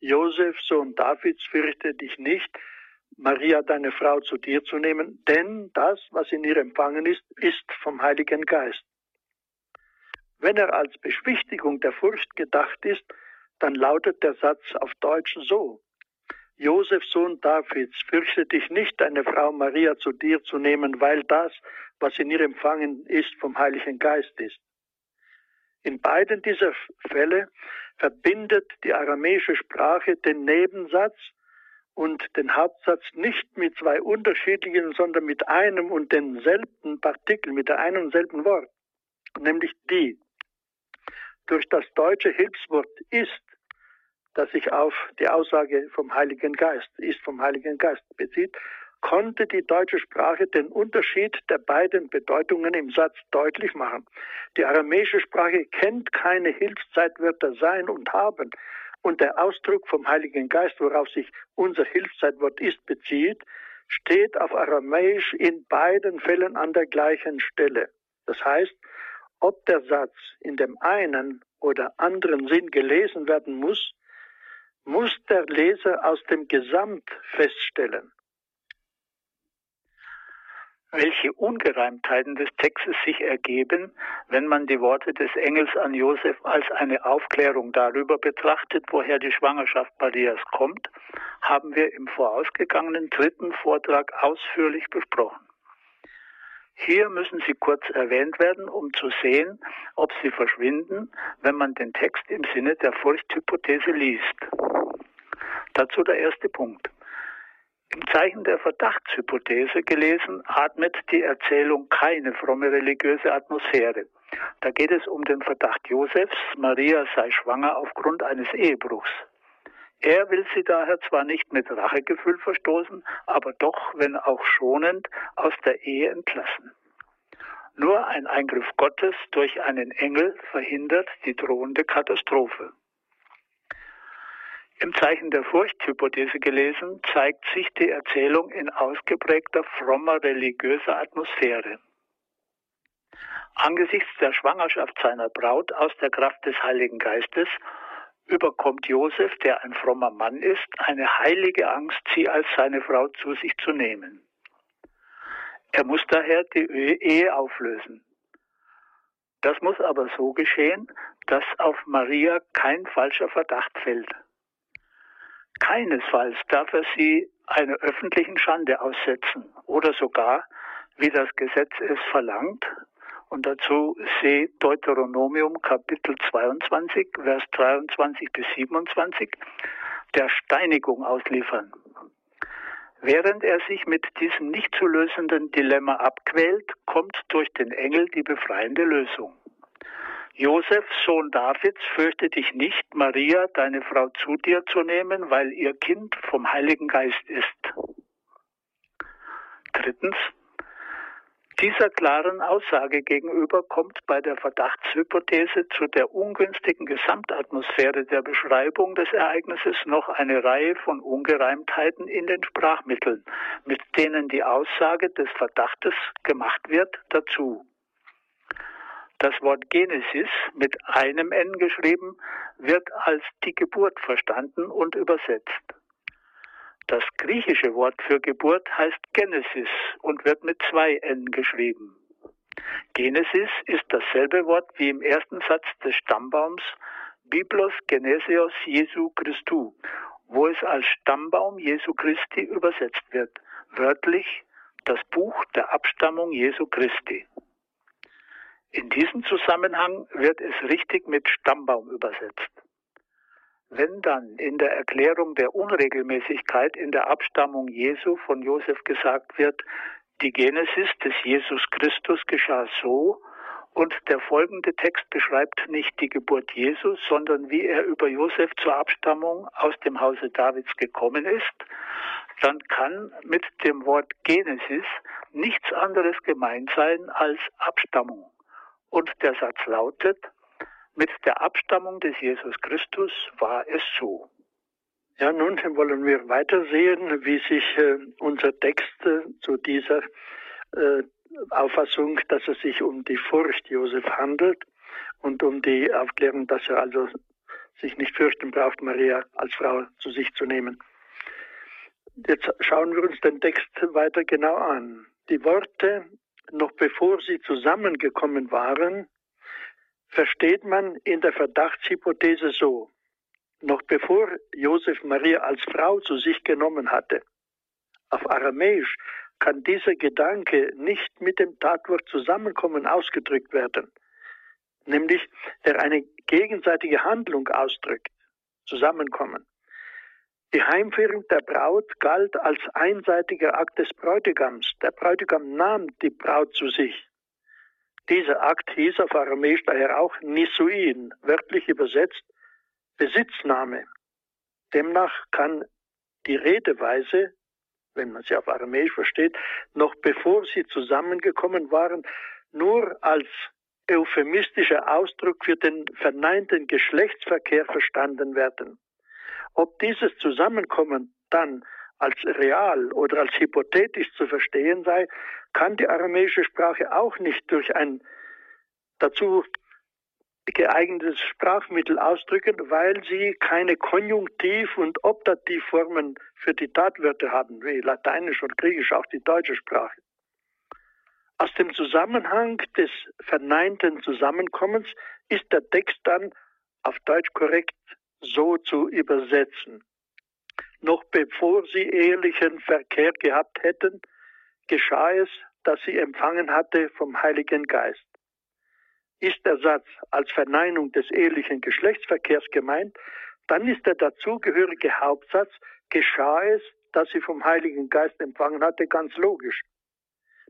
Josef, Sohn Davids, fürchte dich nicht, Maria, deine Frau, zu dir zu nehmen, denn das, was in ihr empfangen ist, ist vom Heiligen Geist. Wenn er als Beschwichtigung der Furcht gedacht ist, dann lautet der Satz auf Deutsch so. Josef, Sohn Davids, fürchte dich nicht, deine Frau Maria zu dir zu nehmen, weil das, was in ihr empfangen ist, vom Heiligen Geist ist. In beiden dieser Fälle verbindet die aramäische Sprache den Nebensatz und den Hauptsatz nicht mit zwei unterschiedlichen, sondern mit einem und denselben Partikel, mit der einen und selben Wort, nämlich die. Durch das deutsche Hilfswort ist das sich auf die Aussage vom Heiligen Geist, ist vom Heiligen Geist bezieht, konnte die deutsche Sprache den Unterschied der beiden Bedeutungen im Satz deutlich machen. Die aramäische Sprache kennt keine Hilfszeitwörter sein und haben. Und der Ausdruck vom Heiligen Geist, worauf sich unser Hilfszeitwort ist, bezieht, steht auf Aramäisch in beiden Fällen an der gleichen Stelle. Das heißt, ob der Satz in dem einen oder anderen Sinn gelesen werden muss, muss der Leser aus dem Gesamt feststellen. Welche Ungereimtheiten des Textes sich ergeben, wenn man die Worte des Engels an Josef als eine Aufklärung darüber betrachtet, woher die Schwangerschaft Marias kommt, haben wir im vorausgegangenen dritten Vortrag ausführlich besprochen. Hier müssen sie kurz erwähnt werden, um zu sehen, ob sie verschwinden, wenn man den Text im Sinne der Furchthypothese liest. Dazu der erste Punkt. Im Zeichen der Verdachtshypothese gelesen atmet die Erzählung keine fromme religiöse Atmosphäre. Da geht es um den Verdacht Josefs, Maria sei schwanger aufgrund eines Ehebruchs. Er will sie daher zwar nicht mit Rachegefühl verstoßen, aber doch, wenn auch schonend, aus der Ehe entlassen. Nur ein Eingriff Gottes durch einen Engel verhindert die drohende Katastrophe. Im Zeichen der Furchthypothese gelesen, zeigt sich die Erzählung in ausgeprägter frommer religiöser Atmosphäre. Angesichts der Schwangerschaft seiner Braut aus der Kraft des Heiligen Geistes überkommt Josef, der ein frommer Mann ist, eine heilige Angst, sie als seine Frau zu sich zu nehmen. Er muss daher die Ehe auflösen. Das muss aber so geschehen, dass auf Maria kein falscher Verdacht fällt. Keinesfalls darf er sie einer öffentlichen Schande aussetzen oder sogar, wie das Gesetz es verlangt, und dazu sehe Deuteronomium Kapitel 22, Vers 23 bis 27, der Steinigung ausliefern. Während er sich mit diesem nicht zu lösenden Dilemma abquält, kommt durch den Engel die befreiende Lösung. Josef, Sohn Davids, fürchte dich nicht, Maria, deine Frau, zu dir zu nehmen, weil ihr Kind vom Heiligen Geist ist. Drittens, dieser klaren Aussage gegenüber kommt bei der Verdachtshypothese zu der ungünstigen Gesamtatmosphäre der Beschreibung des Ereignisses noch eine Reihe von Ungereimtheiten in den Sprachmitteln, mit denen die Aussage des Verdachtes gemacht wird, dazu. Das Wort Genesis mit einem N geschrieben wird als die Geburt verstanden und übersetzt. Das griechische Wort für Geburt heißt Genesis und wird mit zwei N geschrieben. Genesis ist dasselbe Wort wie im ersten Satz des Stammbaums Biblos Genesios Jesu Christu, wo es als Stammbaum Jesu Christi übersetzt wird, wörtlich das Buch der Abstammung Jesu Christi. In diesem Zusammenhang wird es richtig mit Stammbaum übersetzt. Wenn dann in der Erklärung der Unregelmäßigkeit in der Abstammung Jesu von Josef gesagt wird, die Genesis des Jesus Christus geschah so, und der folgende Text beschreibt nicht die Geburt Jesus, sondern wie er über Josef zur Abstammung aus dem Hause Davids gekommen ist, dann kann mit dem Wort Genesis nichts anderes gemeint sein als Abstammung. Und der Satz lautet, mit der Abstammung des Jesus Christus war es so. Ja, nun wollen wir weitersehen, wie sich äh, unser Text äh, zu dieser äh, Auffassung, dass es sich um die Furcht Josef handelt und um die Aufklärung, dass er also sich nicht fürchten braucht, Maria als Frau zu sich zu nehmen. Jetzt schauen wir uns den Text weiter genau an. Die Worte, noch bevor sie zusammengekommen waren, versteht man in der Verdachtshypothese so, noch bevor Josef Maria als Frau zu sich genommen hatte. Auf Aramäisch kann dieser Gedanke nicht mit dem Tatwort Zusammenkommen ausgedrückt werden, nämlich der eine gegenseitige Handlung ausdrückt, Zusammenkommen. Die Heimführung der Braut galt als einseitiger Akt des Bräutigams. Der Bräutigam nahm die Braut zu sich. Dieser Akt hieß auf Aramäisch daher auch Nisuin, wörtlich übersetzt Besitznahme. Demnach kann die Redeweise, wenn man sie auf Aramäisch versteht, noch bevor sie zusammengekommen waren, nur als euphemistischer Ausdruck für den verneinten Geschlechtsverkehr verstanden werden. Ob dieses Zusammenkommen dann als real oder als hypothetisch zu verstehen sei, kann die aramäische Sprache auch nicht durch ein dazu geeignetes Sprachmittel ausdrücken, weil sie keine Konjunktiv- und Optativformen für die Tatwörter haben, wie Lateinisch und Griechisch, auch die deutsche Sprache. Aus dem Zusammenhang des verneinten Zusammenkommens ist der Text dann auf Deutsch korrekt so zu übersetzen. Noch bevor sie ehelichen Verkehr gehabt hätten, geschah es, dass sie empfangen hatte vom Heiligen Geist. Ist der Satz als Verneinung des ehelichen Geschlechtsverkehrs gemeint, dann ist der dazugehörige Hauptsatz, geschah es, dass sie vom Heiligen Geist empfangen hatte, ganz logisch.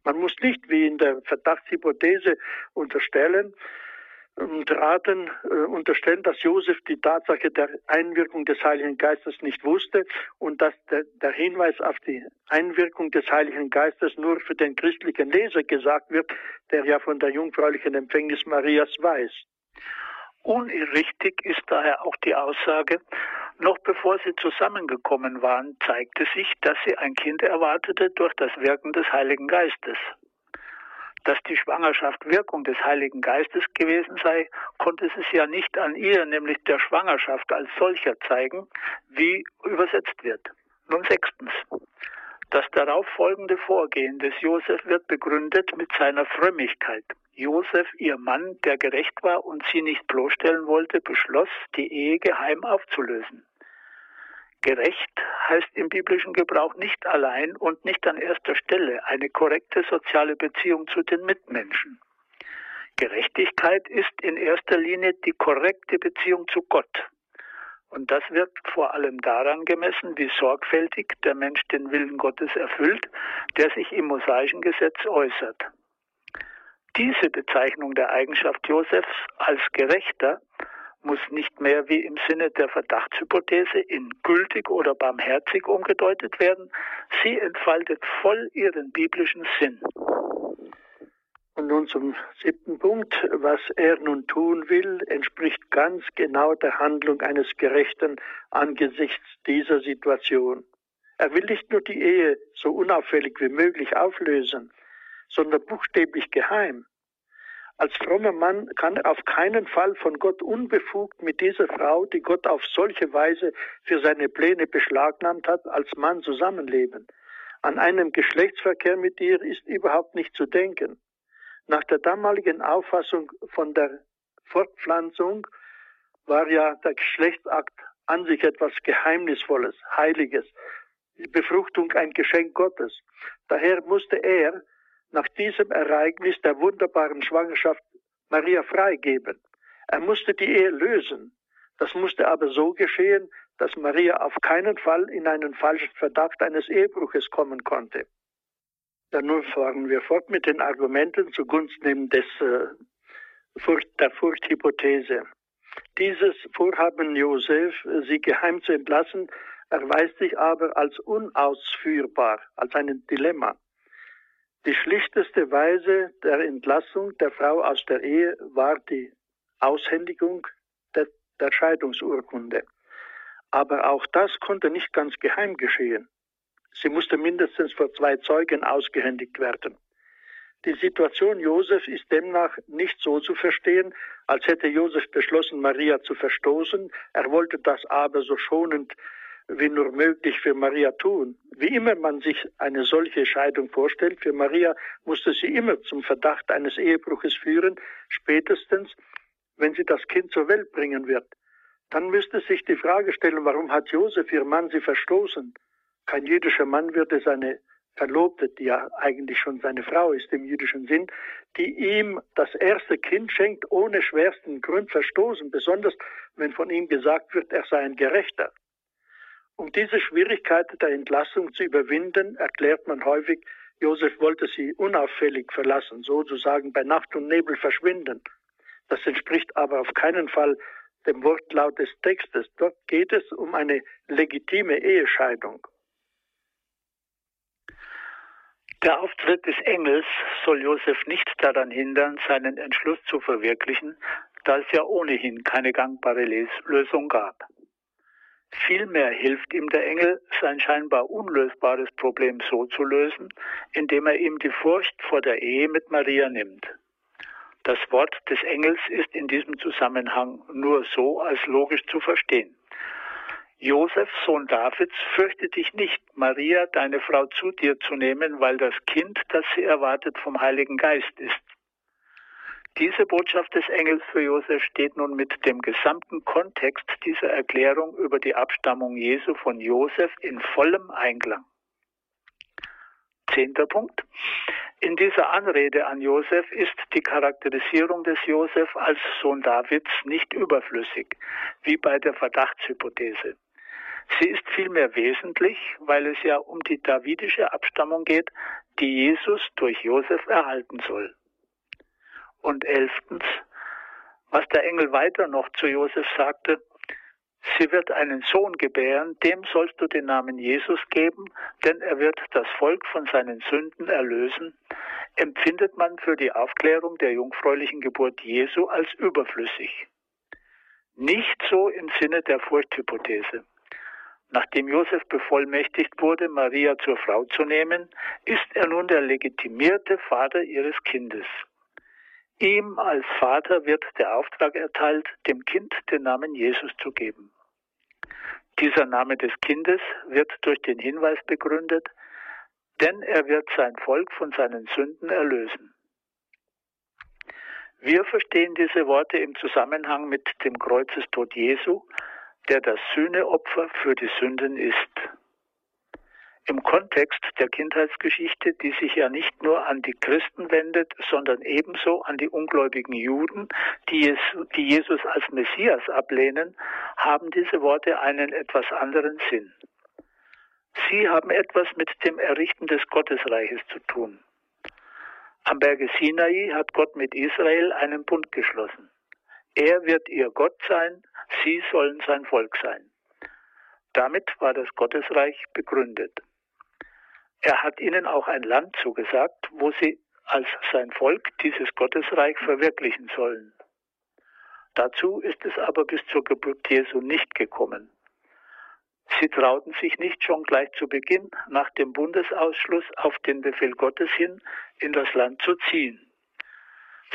Man muss nicht wie in der Verdachtshypothese unterstellen, raten, äh, unterstellen, dass Josef die Tatsache der Einwirkung des Heiligen Geistes nicht wusste und dass der, der, Hinweis auf die Einwirkung des Heiligen Geistes nur für den christlichen Leser gesagt wird, der ja von der jungfräulichen Empfängnis Marias weiß. Unrichtig ist daher auch die Aussage, noch bevor sie zusammengekommen waren, zeigte sich, dass sie ein Kind erwartete durch das Wirken des Heiligen Geistes. Dass die Schwangerschaft Wirkung des Heiligen Geistes gewesen sei, konnte es ja nicht an ihr, nämlich der Schwangerschaft als solcher zeigen, wie übersetzt wird. Nun sechstens. Das darauf folgende Vorgehen des Josef wird begründet mit seiner Frömmigkeit. Josef, ihr Mann, der gerecht war und sie nicht bloßstellen wollte, beschloss, die Ehe geheim aufzulösen. Gerecht heißt im biblischen Gebrauch nicht allein und nicht an erster Stelle eine korrekte soziale Beziehung zu den Mitmenschen. Gerechtigkeit ist in erster Linie die korrekte Beziehung zu Gott. Und das wird vor allem daran gemessen, wie sorgfältig der Mensch den Willen Gottes erfüllt, der sich im mosaischen Gesetz äußert. Diese Bezeichnung der Eigenschaft Josefs als Gerechter muss nicht mehr wie im Sinne der Verdachtshypothese in gültig oder barmherzig umgedeutet werden. Sie entfaltet voll ihren biblischen Sinn. Und nun zum siebten Punkt. Was er nun tun will, entspricht ganz genau der Handlung eines Gerechten angesichts dieser Situation. Er will nicht nur die Ehe so unauffällig wie möglich auflösen, sondern buchstäblich geheim. Als frommer Mann kann er auf keinen Fall von Gott unbefugt mit dieser Frau, die Gott auf solche Weise für seine Pläne beschlagnahmt hat, als Mann zusammenleben. An einem Geschlechtsverkehr mit ihr ist überhaupt nicht zu denken. Nach der damaligen Auffassung von der Fortpflanzung war ja der Geschlechtsakt an sich etwas Geheimnisvolles, Heiliges, die Befruchtung ein Geschenk Gottes. Daher musste er nach diesem Ereignis der wunderbaren Schwangerschaft Maria freigeben. Er musste die Ehe lösen. Das musste aber so geschehen, dass Maria auf keinen Fall in einen falschen Verdacht eines Ehebruches kommen konnte. Dann nun fahren wir fort mit den Argumenten zugunsten des, äh, Furcht, der Furchthypothese. Dieses Vorhaben Josef, sie geheim zu entlassen, erweist sich aber als unausführbar, als ein Dilemma. Die schlichteste Weise der Entlassung der Frau aus der Ehe war die Aushändigung der, der Scheidungsurkunde. Aber auch das konnte nicht ganz geheim geschehen. Sie musste mindestens vor zwei Zeugen ausgehändigt werden. Die Situation Josef ist demnach nicht so zu verstehen, als hätte Josef beschlossen, Maria zu verstoßen. Er wollte das aber so schonend wie nur möglich für Maria tun. Wie immer man sich eine solche Scheidung vorstellt, für Maria musste sie immer zum Verdacht eines Ehebruches führen, spätestens wenn sie das Kind zur Welt bringen wird. Dann müsste sich die Frage stellen, warum hat Josef, ihr Mann, sie verstoßen? Kein jüdischer Mann würde seine Verlobte, die ja eigentlich schon seine Frau ist im jüdischen Sinn, die ihm das erste Kind schenkt, ohne schwersten Grund verstoßen, besonders wenn von ihm gesagt wird, er sei ein Gerechter. Um diese Schwierigkeit der Entlassung zu überwinden, erklärt man häufig, Josef wollte sie unauffällig verlassen, sozusagen bei Nacht und Nebel verschwinden. Das entspricht aber auf keinen Fall dem Wortlaut des Textes. Dort geht es um eine legitime Ehescheidung. Der Auftritt des Engels soll Josef nicht daran hindern, seinen Entschluss zu verwirklichen, da es ja ohnehin keine gangbare Lösung gab. Vielmehr hilft ihm der Engel, sein scheinbar unlösbares Problem so zu lösen, indem er ihm die Furcht vor der Ehe mit Maria nimmt. Das Wort des Engels ist in diesem Zusammenhang nur so als logisch zu verstehen. Josef, Sohn Davids, fürchte dich nicht, Maria, deine Frau, zu dir zu nehmen, weil das Kind, das sie erwartet, vom Heiligen Geist ist. Diese Botschaft des Engels für Josef steht nun mit dem gesamten Kontext dieser Erklärung über die Abstammung Jesu von Josef in vollem Einklang. Zehnter Punkt. In dieser Anrede an Josef ist die Charakterisierung des Josef als Sohn Davids nicht überflüssig, wie bei der Verdachtshypothese. Sie ist vielmehr wesentlich, weil es ja um die davidische Abstammung geht, die Jesus durch Josef erhalten soll. Und elftens, was der Engel weiter noch zu Josef sagte, Sie wird einen Sohn gebären, dem sollst du den Namen Jesus geben, denn er wird das Volk von seinen Sünden erlösen, empfindet man für die Aufklärung der jungfräulichen Geburt Jesu als überflüssig. Nicht so im Sinne der Furchthypothese. Nachdem Josef bevollmächtigt wurde, Maria zur Frau zu nehmen, ist er nun der legitimierte Vater ihres Kindes. Ihm als Vater wird der Auftrag erteilt, dem Kind den Namen Jesus zu geben. Dieser Name des Kindes wird durch den Hinweis begründet, denn er wird sein Volk von seinen Sünden erlösen. Wir verstehen diese Worte im Zusammenhang mit dem Kreuzestod Jesu, der das Sühneopfer für die Sünden ist im Kontext der Kindheitsgeschichte, die sich ja nicht nur an die Christen wendet, sondern ebenso an die ungläubigen Juden, die, es, die Jesus als Messias ablehnen, haben diese Worte einen etwas anderen Sinn. Sie haben etwas mit dem Errichten des Gottesreiches zu tun. Am Berge Sinai hat Gott mit Israel einen Bund geschlossen. Er wird ihr Gott sein, sie sollen sein Volk sein. Damit war das Gottesreich begründet. Er hat ihnen auch ein Land zugesagt, wo sie als sein Volk dieses Gottesreich verwirklichen sollen. Dazu ist es aber bis zur Geburt Jesu nicht gekommen. Sie trauten sich nicht schon gleich zu Beginn nach dem Bundesausschluss auf den Befehl Gottes hin in das Land zu ziehen.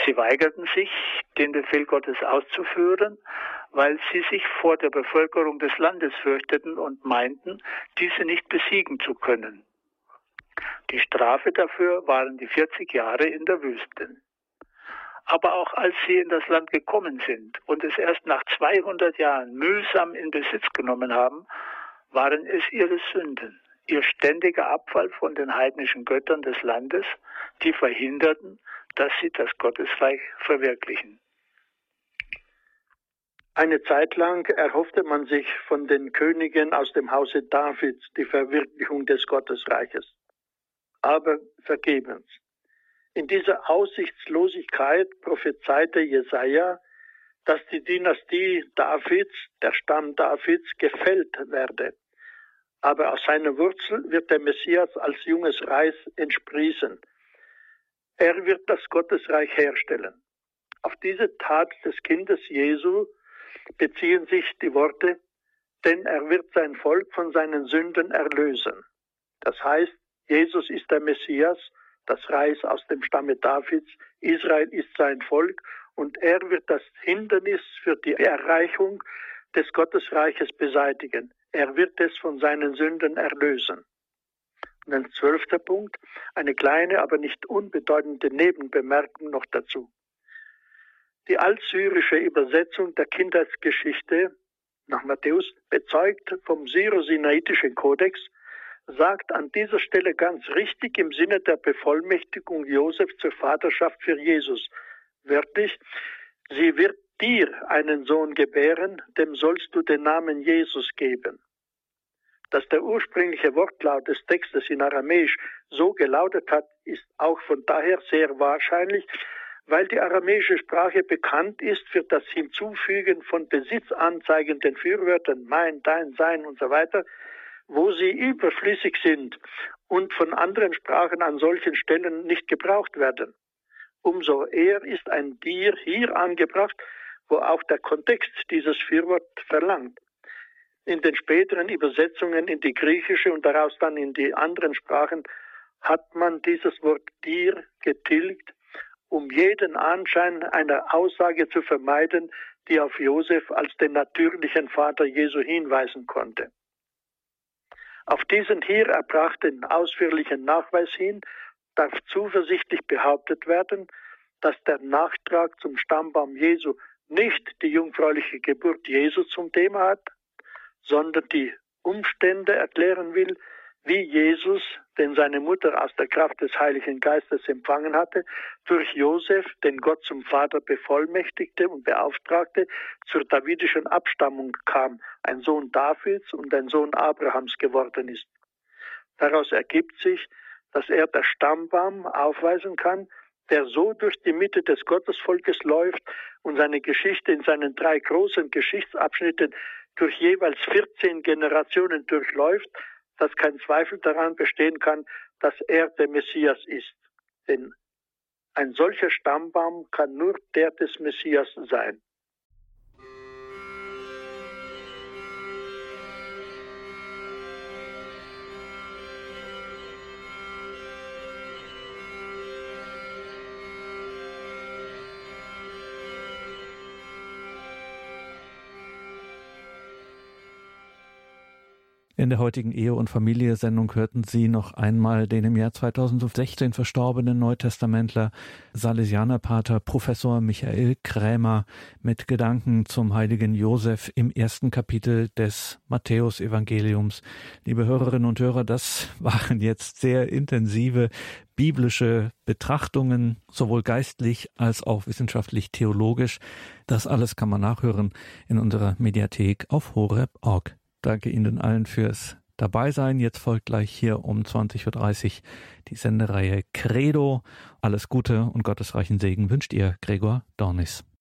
Sie weigerten sich, den Befehl Gottes auszuführen, weil sie sich vor der Bevölkerung des Landes fürchteten und meinten, diese nicht besiegen zu können. Die Strafe dafür waren die 40 Jahre in der Wüste. Aber auch als sie in das Land gekommen sind und es erst nach 200 Jahren mühsam in Besitz genommen haben, waren es ihre Sünden, ihr ständiger Abfall von den heidnischen Göttern des Landes, die verhinderten, dass sie das Gottesreich verwirklichen. Eine Zeit lang erhoffte man sich von den Königen aus dem Hause Davids die Verwirklichung des Gottesreiches aber vergebens. In dieser Aussichtslosigkeit prophezeite Jesaja, dass die Dynastie Davids, der Stamm Davids, gefällt werde. Aber aus seiner Wurzel wird der Messias als junges Reis entsprießen. Er wird das Gottesreich herstellen. Auf diese Tat des Kindes Jesu beziehen sich die Worte, denn er wird sein Volk von seinen Sünden erlösen. Das heißt, Jesus ist der Messias, das Reis aus dem Stamme Davids, Israel ist sein Volk und er wird das Hindernis für die Erreichung des Gottesreiches beseitigen. Er wird es von seinen Sünden erlösen. Und ein zwölfter Punkt, eine kleine, aber nicht unbedeutende Nebenbemerkung noch dazu. Die altsyrische Übersetzung der Kindheitsgeschichte nach Matthäus bezeugt vom Syro-Sinaitischen Kodex, sagt an dieser Stelle ganz richtig im Sinne der Bevollmächtigung Josef zur Vaterschaft für Jesus. Wörtlich, sie wird dir einen Sohn gebären, dem sollst du den Namen Jesus geben. Dass der ursprüngliche Wortlaut des Textes in Aramäisch so gelautet hat, ist auch von daher sehr wahrscheinlich, weil die aramäische Sprache bekannt ist für das Hinzufügen von besitzanzeigenden Fürwörtern mein, dein, sein und so weiter, wo sie überflüssig sind und von anderen Sprachen an solchen Stellen nicht gebraucht werden. Umso eher ist ein dir hier angebracht, wo auch der Kontext dieses Fürwort verlangt. In den späteren Übersetzungen in die griechische und daraus dann in die anderen Sprachen hat man dieses Wort dir getilgt, um jeden Anschein einer Aussage zu vermeiden, die auf Josef als den natürlichen Vater Jesu hinweisen konnte. Auf diesen hier erbrachten ausführlichen Nachweis hin darf zuversichtlich behauptet werden, dass der Nachtrag zum Stammbaum Jesu nicht die jungfräuliche Geburt Jesu zum Thema hat, sondern die Umstände erklären will, wie Jesus, den seine Mutter aus der Kraft des Heiligen Geistes empfangen hatte, durch Josef, den Gott zum Vater bevollmächtigte und beauftragte, zur davidischen Abstammung kam, ein Sohn Davids und ein Sohn Abrahams geworden ist. Daraus ergibt sich, dass er der Stammbaum aufweisen kann, der so durch die Mitte des Gottesvolkes läuft und seine Geschichte in seinen drei großen Geschichtsabschnitten durch jeweils 14 Generationen durchläuft, dass kein Zweifel daran bestehen kann, dass er der Messias ist. Denn ein solcher Stammbaum kann nur der des Messias sein. In der heutigen Ehe- und Familie-Sendung hörten Sie noch einmal den im Jahr 2016 verstorbenen Neutestamentler Salesianerpater Professor Michael Krämer mit Gedanken zum heiligen Josef im ersten Kapitel des Matthäusevangeliums. Liebe Hörerinnen und Hörer, das waren jetzt sehr intensive biblische Betrachtungen, sowohl geistlich als auch wissenschaftlich theologisch. Das alles kann man nachhören in unserer Mediathek auf horeb.org. Danke Ihnen allen fürs Dabeisein. Jetzt folgt gleich hier um 20.30 Uhr die Sendereihe Credo. Alles Gute und gottesreichen Segen wünscht ihr Gregor Dornis.